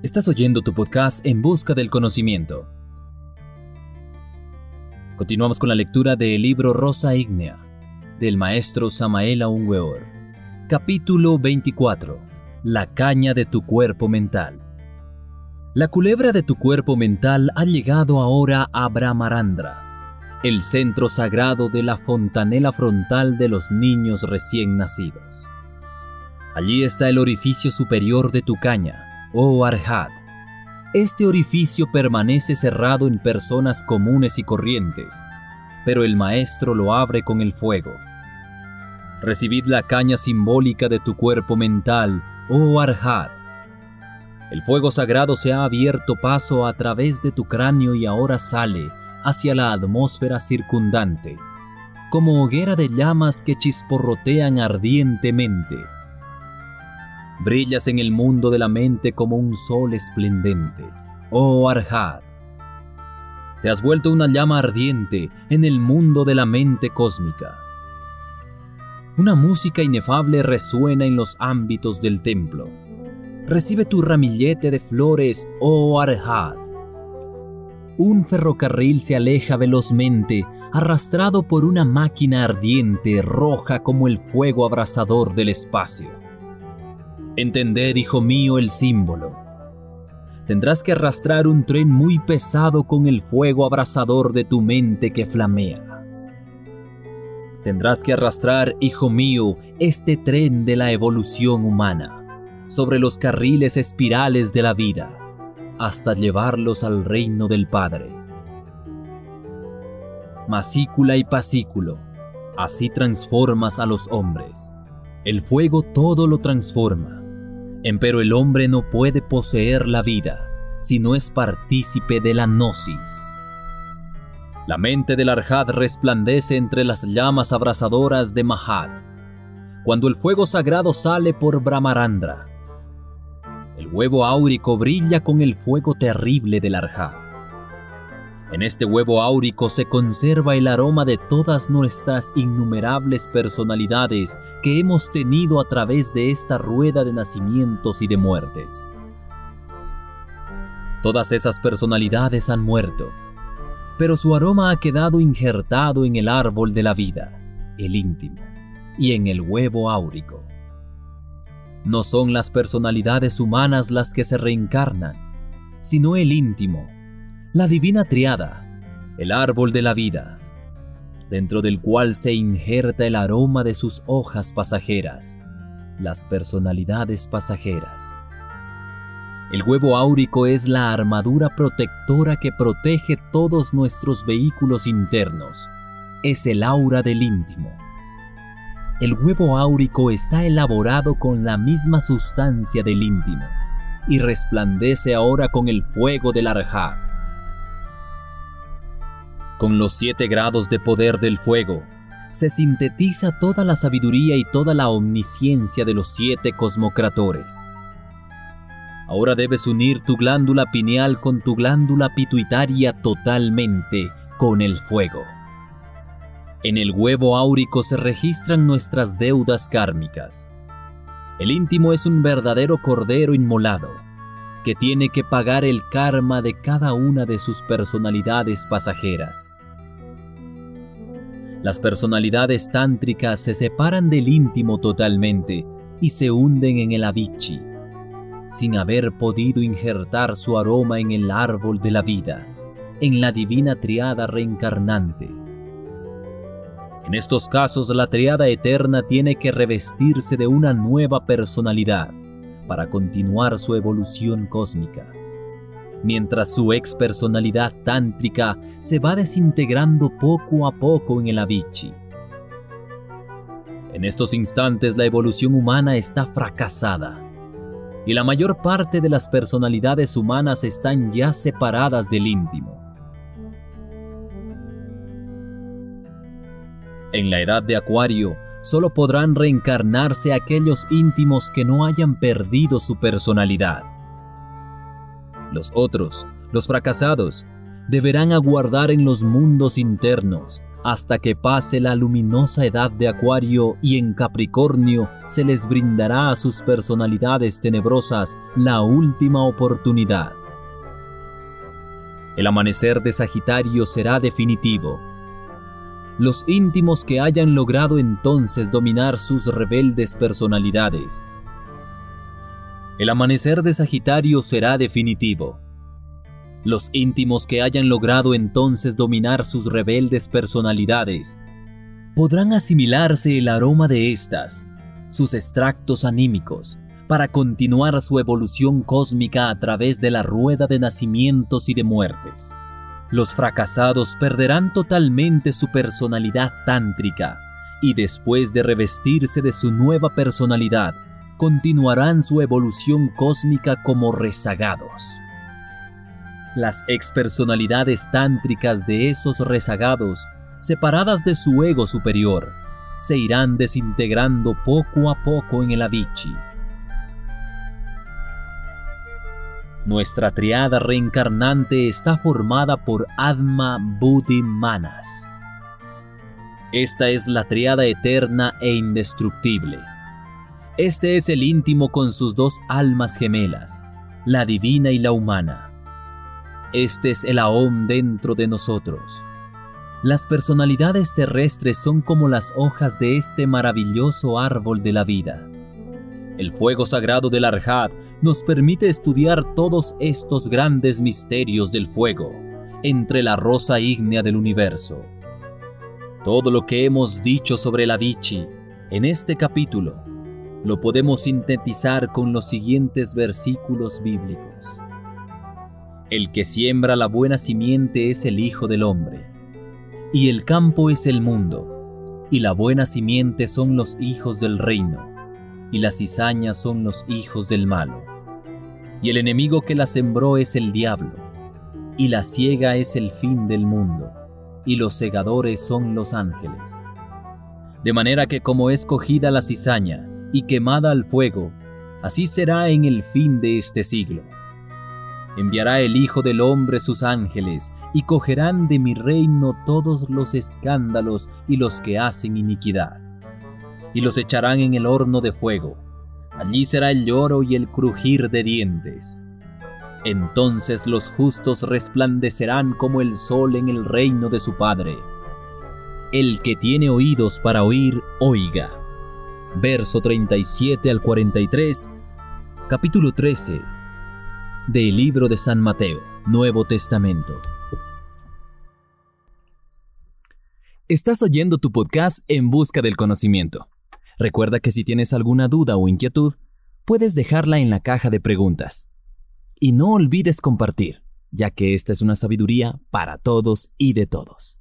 Estás oyendo tu podcast En Busca del Conocimiento. Continuamos con la lectura del libro Rosa Ígnea, del maestro Samael Aunweor. Capítulo 24. La caña de tu cuerpo mental. La culebra de tu cuerpo mental ha llegado ahora a Brahmarandra, el centro sagrado de la fontanela frontal de los niños recién nacidos. Allí está el orificio superior de tu caña, oh Arhat. Este orificio permanece cerrado en personas comunes y corrientes, pero el Maestro lo abre con el fuego. Recibid la caña simbólica de tu cuerpo mental, oh Arhat. El fuego sagrado se ha abierto paso a través de tu cráneo y ahora sale hacia la atmósfera circundante, como hoguera de llamas que chisporrotean ardientemente Brillas en el mundo de la mente como un sol esplendente. Oh Arhat. Te has vuelto una llama ardiente en el mundo de la mente cósmica. Una música inefable resuena en los ámbitos del templo. Recibe tu ramillete de flores, oh Arhat. Un ferrocarril se aleja velozmente, arrastrado por una máquina ardiente roja como el fuego abrasador del espacio. Entender, hijo mío, el símbolo. Tendrás que arrastrar un tren muy pesado con el fuego abrasador de tu mente que flamea. Tendrás que arrastrar, hijo mío, este tren de la evolución humana sobre los carriles espirales de la vida hasta llevarlos al reino del Padre. Masícula y pasículo, así transformas a los hombres. El fuego todo lo transforma Empero el hombre no puede poseer la vida si no es partícipe de la gnosis. La mente del Arhat resplandece entre las llamas abrasadoras de Mahat, cuando el fuego sagrado sale por Brahmarandra. El huevo áurico brilla con el fuego terrible del Arhat. En este huevo áurico se conserva el aroma de todas nuestras innumerables personalidades que hemos tenido a través de esta rueda de nacimientos y de muertes. Todas esas personalidades han muerto, pero su aroma ha quedado injertado en el árbol de la vida, el íntimo, y en el huevo áurico. No son las personalidades humanas las que se reencarnan, sino el íntimo, la divina triada, el árbol de la vida, dentro del cual se injerta el aroma de sus hojas pasajeras, las personalidades pasajeras. El huevo áurico es la armadura protectora que protege todos nuestros vehículos internos. Es el aura del íntimo. El huevo áurico está elaborado con la misma sustancia del íntimo y resplandece ahora con el fuego del arhat con los siete grados de poder del fuego, se sintetiza toda la sabiduría y toda la omnisciencia de los siete cosmocratores. Ahora debes unir tu glándula pineal con tu glándula pituitaria totalmente con el fuego. En el huevo áurico se registran nuestras deudas kármicas. El íntimo es un verdadero cordero inmolado, que tiene que pagar el karma de cada una de sus personalidades pasajeras. Las personalidades tántricas se separan del íntimo totalmente y se hunden en el avichi, sin haber podido injertar su aroma en el árbol de la vida, en la divina triada reencarnante. En estos casos la triada eterna tiene que revestirse de una nueva personalidad, para continuar su evolución cósmica. Mientras su ex personalidad tántrica se va desintegrando poco a poco en el Avicii. En estos instantes la evolución humana está fracasada y la mayor parte de las personalidades humanas están ya separadas del íntimo. En la edad de Acuario, solo podrán reencarnarse aquellos íntimos que no hayan perdido su personalidad. Los otros, los fracasados, deberán aguardar en los mundos internos hasta que pase la luminosa edad de Acuario y en Capricornio se les brindará a sus personalidades tenebrosas la última oportunidad. El amanecer de Sagitario será definitivo. Los íntimos que hayan logrado entonces dominar sus rebeldes personalidades. El amanecer de Sagitario será definitivo los íntimos que hayan logrado entonces dominar sus rebeldes personalidades podrán asimilarse el aroma de estas, sus extractos anímicos, para continuar su evolución cósmica a través de la rueda de nacimientos y de muertes. Los fracasados perderán totalmente su personalidad tántrica y después de revestirse de su nueva personalidad, continuarán su evolución cósmica como rezagados. Las expersonalidades tántricas de esos rezagados, separadas de su ego superior, se irán desintegrando poco a poco en el Avicii. Nuestra triada reencarnante está formada por Atma Buddhi Manas. Esta es la triada eterna e indestructible. Este es el íntimo con sus dos almas gemelas, la divina y la humana. Este es el Aom dentro de nosotros. Las personalidades terrestres son como las hojas de este maravilloso árbol de la vida. El fuego sagrado del Arhat nos permite estudiar todos estos grandes misterios del fuego entre la rosa ígnea del universo. Todo lo que hemos dicho sobre la Vichy en este capítulo lo podemos sintetizar con los siguientes versículos bíblicos. El que siembra la buena simiente es el Hijo del Hombre, y el campo es el mundo, y la buena simiente son los hijos del reino, y las cizañas son los hijos del malo. Y el enemigo que la sembró es el diablo, y la ciega es el fin del mundo, y los segadores son los ángeles. De manera que como es cogida la cizaña y quemada al fuego, así será en el fin de este siglo enviará el Hijo del Hombre sus ángeles, y cogerán de mi reino todos los escándalos y los que hacen iniquidad, y los echarán en el horno de fuego. Allí será el lloro y el crujir de dientes. Entonces los justos resplandecerán como el sol en el reino de su Padre. El que tiene oídos para oír, oiga. Verso 37 al 43, capítulo 13 del libro de San Mateo, Nuevo Testamento. Estás oyendo tu podcast en busca del conocimiento. Recuerda que si tienes alguna duda o inquietud, puedes dejarla en la caja de preguntas. Y no olvides compartir, ya que esta es una sabiduría para todos y de todos.